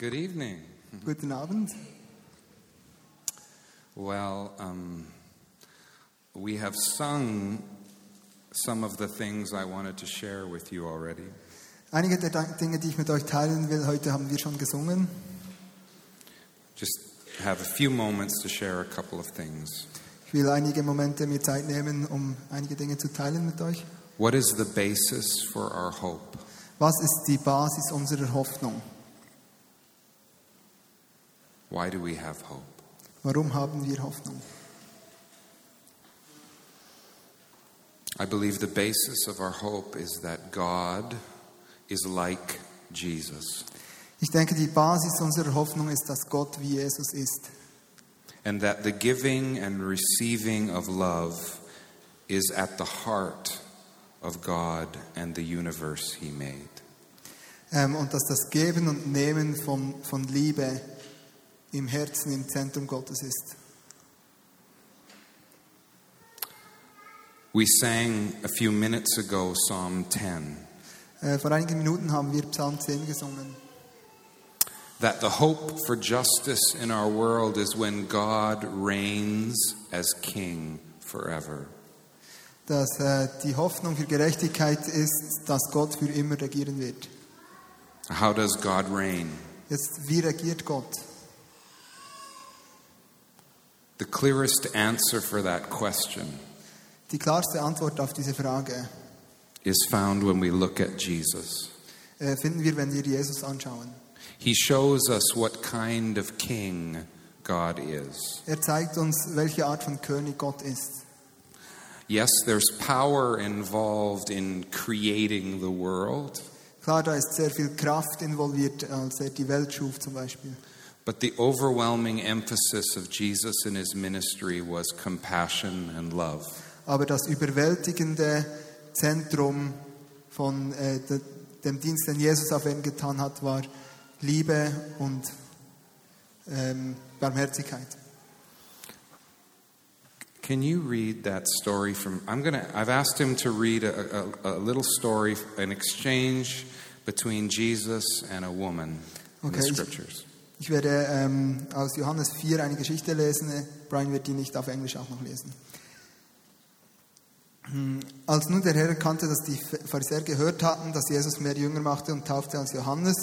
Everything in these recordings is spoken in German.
Good evening. Guten Abend. Well, um, we have sung some of the things I wanted to share with you already. Einige der Dinge, die ich mit euch teilen will, heute haben wir schon gesungen. Just have a few moments to share a couple of things. Ich will einige Momente mir Zeit nehmen, um einige Dinge zu teilen mit euch. What is the basis for our hope? Was ist die Basis unserer Hoffnung? Why do we have hope? Warum haben wir Hoffnung? I believe the basis of our hope is that God is like Jesus Ich denke, die Basis unserer Hoffnung ist, dass Gott wie Jesus ist. and that the giving and receiving of love is at the heart of God and the universe He made. Ähm, und dass das Geben und Nehmen von, von Liebe im Herzen, im Zentrum Gottes ist. We sang a few minutes ago Psalm 10 Äh, vor einigen Minuten haben wir Psalm 10 gesungen. that the hope for justice in our world is when God reigns as King forever. Dass äh, die Hoffnung für Gerechtigkeit ist, dass Gott für immer regieren wird. How does God reign? Jetzt, wie regiert Gott? The clearest answer for that question Die klarste Antwort auf diese Frage is found when we look at Jesus. äh, finden wir, wenn wir Jesus anschauen. He shows us what kind of king God is. Er zeigt uns, welche Art von König Gott ist. Yes, there's power involved in creating the world, Klar, da ist sehr viel Kraft involviert, als er die Welt schuf zum Beispiel. But the overwhelming emphasis of Jesus in his ministry was compassion and love. Aber das überwältigende Zentrum von äh, de, dem Dienst, den Jesus auf ihn getan hat, war Liebe und ähm, Barmherzigkeit. Can you read that story from? I'm gonna. I've asked him to read a, a, a little story, an exchange between Jesus and a woman in the Okay, scriptures. Ich werde ähm, aus Johannes 4 eine Geschichte lesen. Brian wird die nicht auf Englisch auch noch lesen. Hm, Als nun der Herr erkannte, dass die Pharisäer gehört hatten, dass Jesus mehr Jünger machte und taufte als Johannes,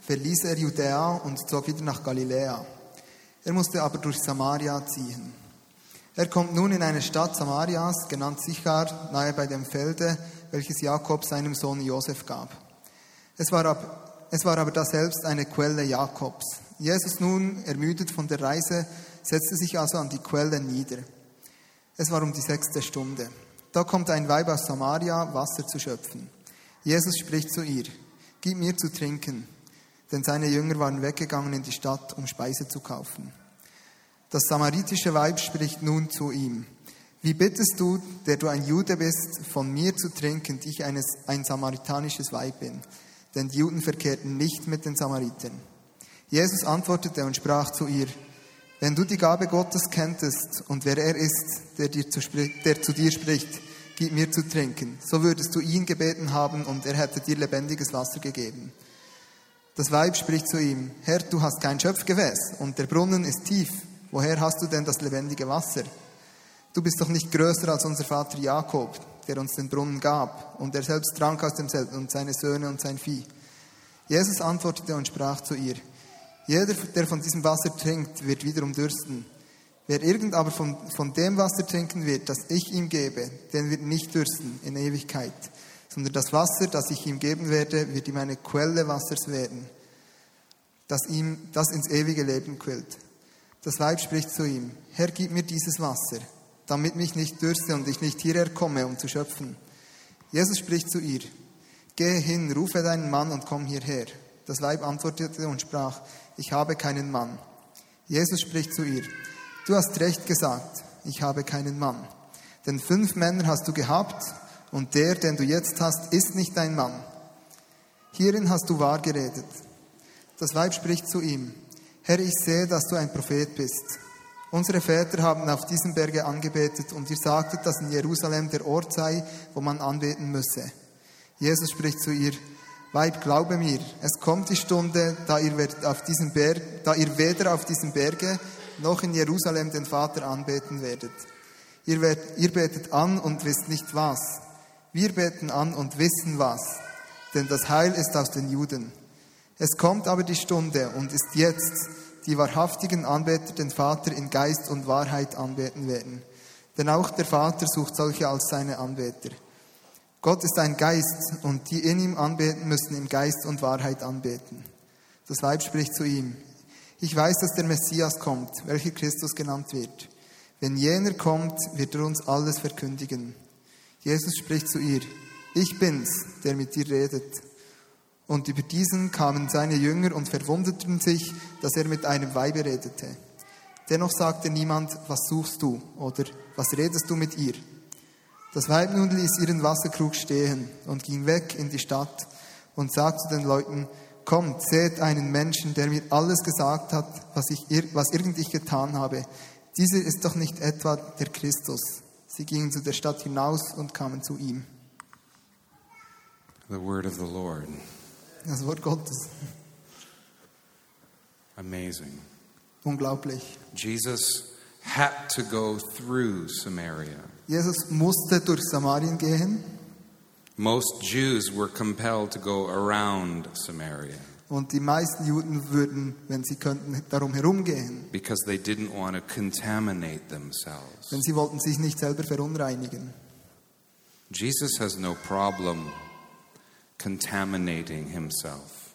verließ er Judäa und zog wieder nach Galiläa. Er musste aber durch Samaria ziehen. Er kommt nun in eine Stadt Samarias, genannt Sichar, nahe bei dem Felde, welches Jakob seinem Sohn Josef gab. Es war, ab, es war aber daselbst eine Quelle Jakobs. Jesus nun, ermüdet von der Reise, setzte sich also an die Quelle nieder. Es war um die sechste Stunde. Da kommt ein Weib aus Samaria, Wasser zu schöpfen. Jesus spricht zu ihr, Gib mir zu trinken, denn seine Jünger waren weggegangen in die Stadt, um Speise zu kaufen. Das samaritische Weib spricht nun zu ihm, Wie bittest du, der du ein Jude bist, von mir zu trinken, die ich eines, ein samaritanisches Weib bin? Denn die Juden verkehrten nicht mit den Samaritern. Jesus antwortete und sprach zu ihr, wenn du die Gabe Gottes kenntest und wer er ist, der, dir zu, der zu dir spricht, gib mir zu trinken, so würdest du ihn gebeten haben und er hätte dir lebendiges Wasser gegeben. Das Weib spricht zu ihm, Herr, du hast kein Schöpfgefäß und der Brunnen ist tief. Woher hast du denn das lebendige Wasser? Du bist doch nicht größer als unser Vater Jakob, der uns den Brunnen gab und er selbst trank aus demselben und seine Söhne und sein Vieh. Jesus antwortete und sprach zu ihr, jeder, der von diesem Wasser trinkt, wird wiederum dürsten. Wer irgend aber von, von dem Wasser trinken wird, das ich ihm gebe, den wird nicht dürsten in Ewigkeit, sondern das Wasser, das ich ihm geben werde, wird ihm eine Quelle Wassers werden, das ihm das ins ewige Leben quillt. Das Weib spricht zu ihm, Herr, gib mir dieses Wasser, damit mich nicht dürste und ich nicht hierher komme, um zu schöpfen. Jesus spricht zu ihr, Gehe hin, rufe deinen Mann und komm hierher. Das Weib antwortete und sprach, ich habe keinen Mann. Jesus spricht zu ihr, du hast recht gesagt, ich habe keinen Mann. Denn fünf Männer hast du gehabt und der, den du jetzt hast, ist nicht dein Mann. Hierin hast du wahr geredet. Das Weib spricht zu ihm, Herr, ich sehe, dass du ein Prophet bist. Unsere Väter haben auf diesem Berge angebetet und ihr sagtet, dass in Jerusalem der Ort sei, wo man anbeten müsse. Jesus spricht zu ihr, Weib, glaube mir, es kommt die Stunde, da ihr, auf diesem Berg, da ihr weder auf diesem Berge noch in Jerusalem den Vater anbeten werdet. Ihr, werdet, ihr betet an und wisst nicht was. Wir beten an und wissen was, denn das Heil ist aus den Juden. Es kommt aber die Stunde und ist jetzt, die wahrhaftigen Anbeter den Vater in Geist und Wahrheit anbeten werden. Denn auch der Vater sucht solche als seine Anbeter. Gott ist ein Geist und die in ihm anbeten müssen im Geist und Wahrheit anbeten. Das Weib spricht zu ihm. Ich weiß, dass der Messias kommt, welcher Christus genannt wird. Wenn jener kommt, wird er uns alles verkündigen. Jesus spricht zu ihr. Ich bin's, der mit dir redet. Und über diesen kamen seine Jünger und verwunderten sich, dass er mit einem Weibe redete. Dennoch sagte niemand, was suchst du oder was redest du mit ihr? Das Weib nun ließ ihren Wasserkrug stehen und ging weg in die Stadt und sagte den Leuten, kommt, seht einen Menschen, der mir alles gesagt hat, was, ich, was irgend ich getan habe. Dieser ist doch nicht etwa der Christus. Sie gingen zu der Stadt hinaus und kamen zu ihm. The word of the Lord. Das Wort Gottes. Amazing. Unglaublich. Jesus had to go through Samaria. Jesus musste durch Samarien gehen Most Jews were compelled to go around Samaria und die meisten Juden würden, wenn sie könnten, darum herumgehen, because they didn't want to contaminate themselves. denn sie wollten sich nicht selber verunreinigen. Jesus has no problem contaminating himself.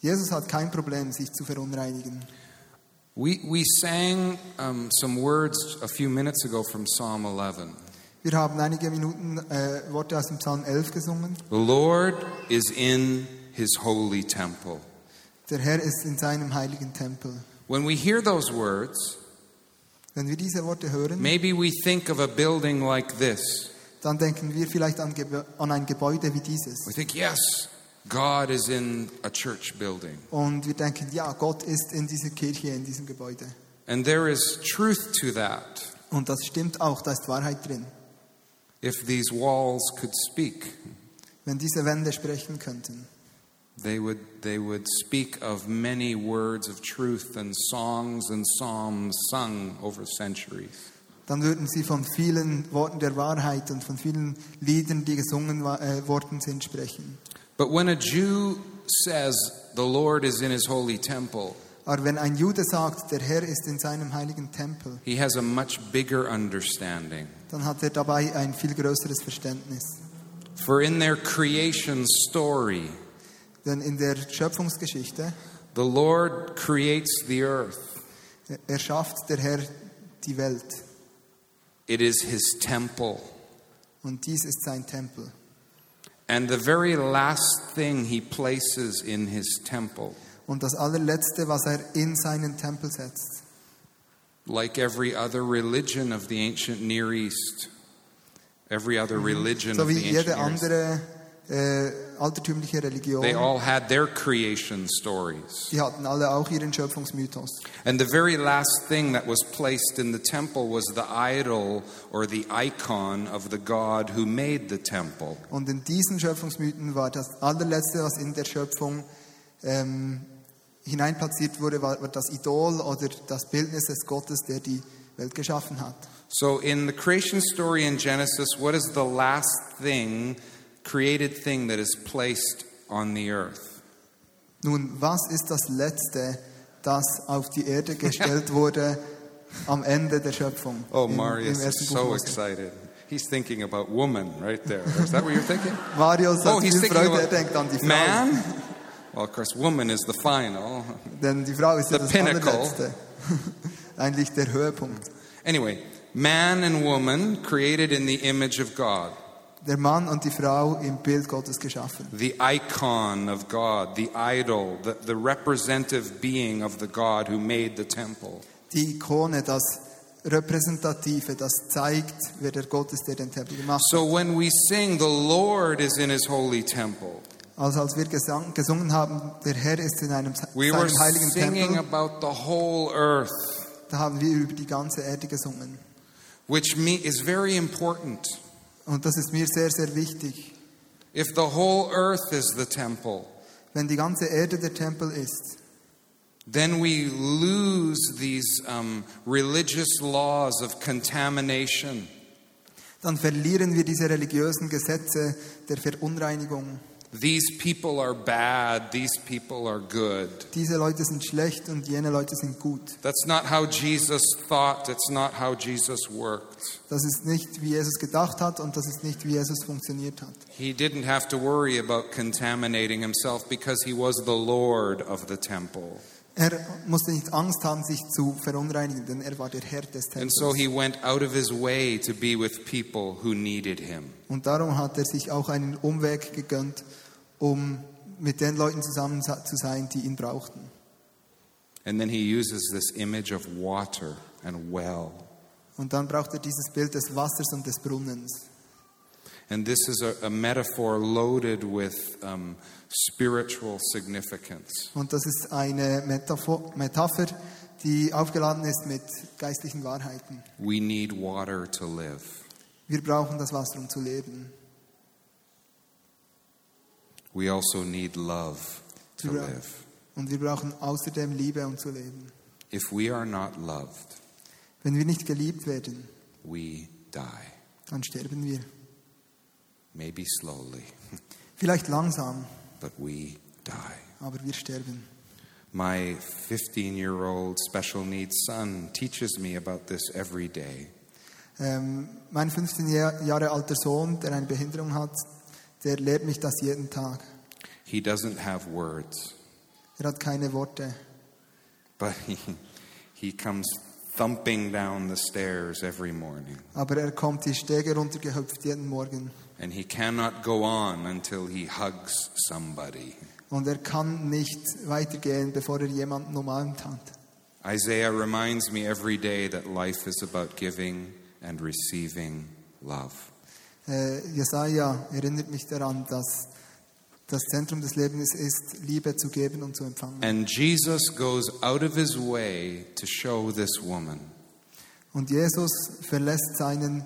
Jesus hat kein Problem, sich zu verunreinigen. We, we sang um, some words a few minutes ago from Psalm 11. Wir haben einige Minuten äh, Worte aus dem Psalm 11 gesungen. The Lord is in his holy temple. Der Herr ist in seinem heiligen Tempel. When we hear those words, Wenn wir diese Worte hören, maybe we think of a building like this. dann denken wir vielleicht an, an ein Gebäude wie dieses. We think, yes, God is in a church building. Und wir denken, ja, Gott ist in dieser Kirche, in diesem Gebäude. And there is truth to that Und das stimmt auch, da ist Wahrheit drin. if these walls could speak. Wenn diese Wände sprechen könnten, They would, they would speak of many words of truth and songs and psalms sung over centuries. dann würden sie von vielen Worten der Wahrheit und von vielen Liedern, die gesungen äh, worden sind, sprechen. But when a Jew says the Lord is in his holy temple, Aber wenn ein Jude sagt, der Herr ist in seinem heiligen Tempel, he has a much bigger understanding. dann hat er dabei ein viel größeres Verständnis. For in their creation story, Denn in der Schöpfungsgeschichte the Lord creates the earth. äh, erschafft der Herr die Welt It is his temple. und dies ist sein Tempel. And the very last thing he places in his temple, Und das allerletzte, was er in seinen Tempel setzt, like every other religion of the ancient Near East, every other religion so of the ancient Near East, äh, altertümliche Religion, they all had their creation stories. die hatten alle auch ihren Schöpfungsmythos. And the very last thing that was placed in the temple was the idol or the icon of the God who made the temple. Und in diesen Schöpfungsmythen war das allerletzte, was in der Schöpfung ähm, hineinplatziert wurde, war, war das Idol oder das Bildnis des Gottes, der die Welt geschaffen hat. So in the creation story in Genesis, what is the last thing, created thing that is placed on the earth? Nun, was ist das Letzte, das auf die Erde gestellt wurde am Ende der Schöpfung? Oh, Im- Marius im is so excited. He's thinking about woman right there. Is that what you're thinking? Marius Oh, he's thinking Freude, er about denkt an die Frau. man. Well, of course, woman is the final. Denn die Frau ist ja The das pinnacle. Eigentlich der Höhepunkt. Anyway, man and woman created in the image of God. Der Mann und die Frau im Bild Gottes geschaffen. the icon of God, the idol, the, the representative being of the God who made the temple. Die Ikone, das Repräsentative, das zeigt, wer der Gott ist, der den Tempel gemacht hat. So when we sing, the Lord is in his holy temple, Also als wir gesang, gesungen haben, der Herr ist in einem, we were seinem heiligen singing Tempel, about the whole earth, da haben wir über die ganze Erde gesungen. which me, is very important. Und das ist mir sehr, sehr wichtig. If the whole earth is the temple, Wenn die ganze Erde der Tempel ist, then we lose these um, religious laws of contamination. dann verlieren wir diese religiösen Gesetze der Verunreinigung. These people are bad, these people are good. Diese Leute sind schlecht und jene Leute sind gut. That's not how Jesus thought, it's not how Jesus worked. Das ist nicht, wie Jesus gedacht hat und das ist nicht, wie Jesus funktioniert hat. He didn't have to worry about contaminating himself because he was the Lord of the temple. Er musste nicht Angst haben, sich zu verunreinigen, denn er war der Herr des And Tempels. so he went out of his way to be with people who needed him. Und darum hat er sich auch einen Umweg gegönnt, um mit den Leuten zusammen zu sein, die ihn brauchten. And then he uses this image of water and well. Und dann braucht er dieses Bild des Wassers und des Brunnens. And this is a, a metaphor loaded with um, spiritual significance. Und das ist eine Metaphor, Metapher, die aufgeladen ist mit geistlichen Wahrheiten. We need water to live. Wir brauchen das Wasser, um zu leben. We also need love to live. Und wir brauchen außerdem Liebe, um zu leben. If we are not loved, Wenn wir nicht geliebt werden, we die. dann sterben wir. Maybe slowly, Vielleicht langsam, but we die. aber wir sterben. My 15 year old special needs son teaches me about this every day. Ähm, mein 15 Jahr- Jahre alter Sohn, der eine Behinderung hat, der lehrt mich das jeden Tag. He doesn't have words, Er hat keine Worte, but he, he comes thumping down the stairs every morning. aber er kommt die Stege runtergehüpft jeden Morgen. And he cannot go on until he hugs somebody. Und er kann nicht weitergehen, bevor er jemanden umarmt hat. Isaiah reminds me every day that life is about giving and receiving love. Äh, Jesaja erinnert mich daran, dass das Zentrum des Lebens ist, Liebe zu geben und zu empfangen. And Jesus goes out of his way to show this woman Und Jesus verlässt seinen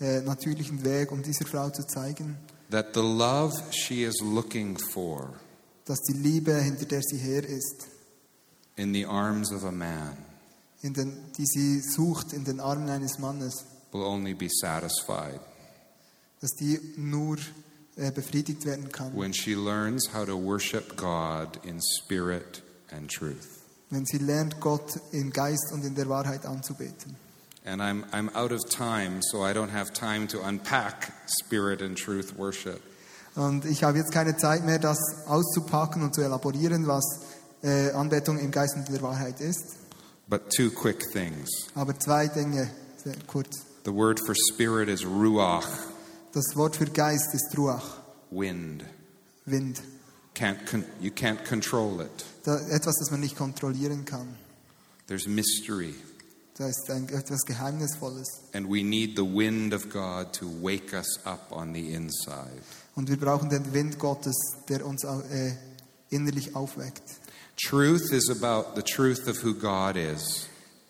äh, natürlichen Weg, um dieser Frau zu zeigen, that the love she is looking for dass die Liebe, hinter der sie her ist, in the arms of a man in den, die sie sucht in den Armen eines Mannes, will only be satisfied dass die nur äh, befriedigt werden kann, when she learns how to worship God in spirit and truth. wenn sie lernt, Gott im Geist und in der Wahrheit anzubeten. And I'm, I'm out of time, so I don't have time to unpack spirit and truth worship. Und ich habe jetzt keine Zeit mehr, das auszupacken und zu elaborieren, was äh, Anbetung im Geist und in der Wahrheit ist. But two quick things. Aber zwei Dinge, sehr kurz. The word for spirit is ruach, Das Wort für Geist ist Ruach, wind. Wind. Can't con- you can't control it. Da, etwas, das man nicht kontrollieren kann. There's mystery. Da ist ein, etwas Geheimnisvolles. And we need the wind of God to wake us up on the inside. Und wir brauchen den Wind Gottes, der uns äh, innerlich aufweckt. Truth is about the truth of who God is,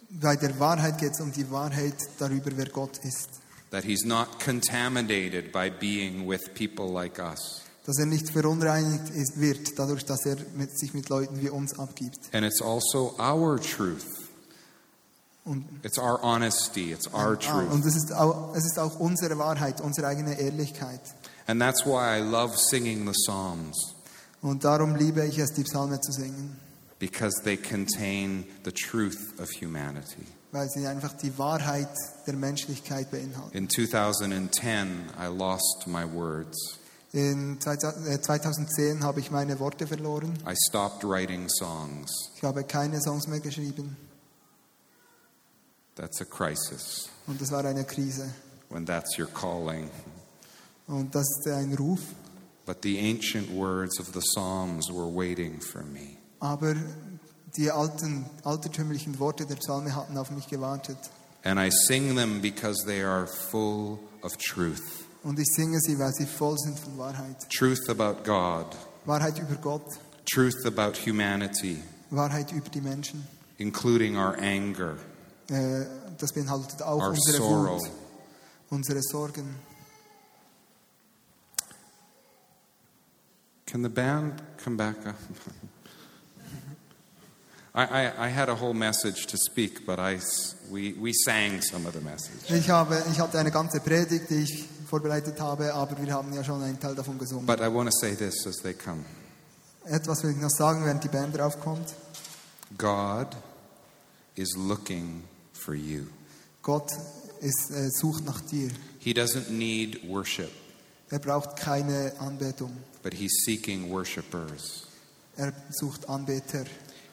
Bei der Wahrheit geht es um die Wahrheit darüber, wer Gott ist. That He's not contaminated by being with people like us. Dass er nicht verunreinigt ist, wird, dadurch, dass er mit, sich mit Leuten wie uns abgibt. And it's also our truth. Und, It's our honesty, it's our ah, truth. und es, ist auch, es ist auch unsere Wahrheit, unsere eigene Ehrlichkeit. And that's why I love singing the Psalms, Und darum liebe ich es, die Psalme zu singen, because they contain the truth of humanity. Weil sie einfach die Wahrheit der Menschlichkeit beinhalten. In 2010, I lost my words. In 2010 habe ich meine Worte verloren. I stopped writing songs. Ich habe keine Songs mehr geschrieben. That's a crisis Und das war eine Krise. when that's your calling. Und das ist ein Ruf. But the ancient words of the Psalms were waiting for me. Aber die alten, altertümlichen Worte der Psalme hatten auf mich gewartet. And I sing them because they are full of truth Und ich singe sie, weil sie voll sind von Wahrheit. truth about God, Wahrheit über Gott, truth about humanity, Wahrheit über die Menschen. including our anger, Äh, Das beinhaltet auch our unsere sorrow, Wut, unsere Sorgen. Can the band come back up? Ich, habe, ich hatte eine ganze Predigt, die ich vorbereitet habe, aber wir haben ja schon einen Teil davon gesungen. But I want to say this as they come Etwas will ich noch sagen, während die Band draufkommt. God is looking for you. Gott ist, äh, sucht nach dir. He doesn't need worship, Er braucht keine Anbetung. but He's seeking worshipers. Er sucht Anbeter.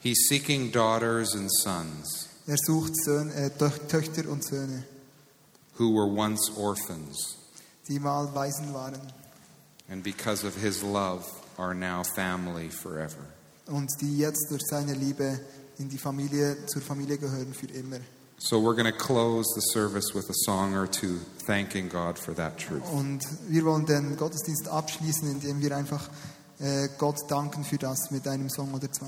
He's seeking daughters and sons Er sucht Söhne, äh, Tö- Töchter und Söhne, who were once orphans die mal Waisen waren and because of His love are now family forever. und die jetzt durch seine Liebe in die Familie, zur Familie gehören für immer. So we're going to close the service with a song or two, thanking God for that truth. Und wir wollen den Gottesdienst abschließen, indem wir einfach äh, Gott danken für das mit einem Song oder zwei.